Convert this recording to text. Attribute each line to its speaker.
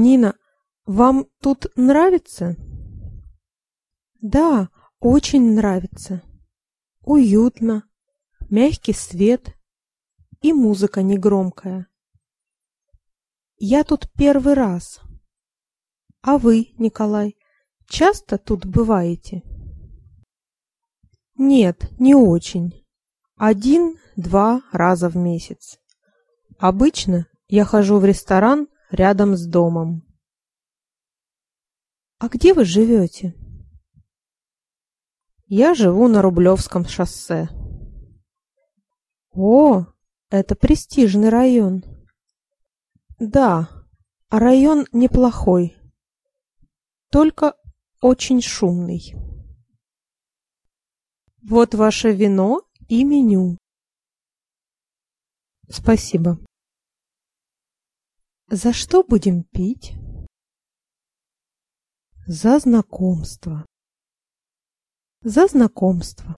Speaker 1: Нина, вам тут нравится? Да, очень нравится. Уютно, мягкий свет и музыка негромкая. Я тут первый раз. А вы, Николай, часто тут бываете? Нет, не очень. Один-два раза в месяц. Обычно я хожу в ресторан рядом с домом. А где вы живете? Я живу на Рублевском шоссе. О, это престижный район. Да, район неплохой. Только очень шумный. Вот ваше вино и меню. Спасибо. За что будем пить? За знакомство. За знакомство.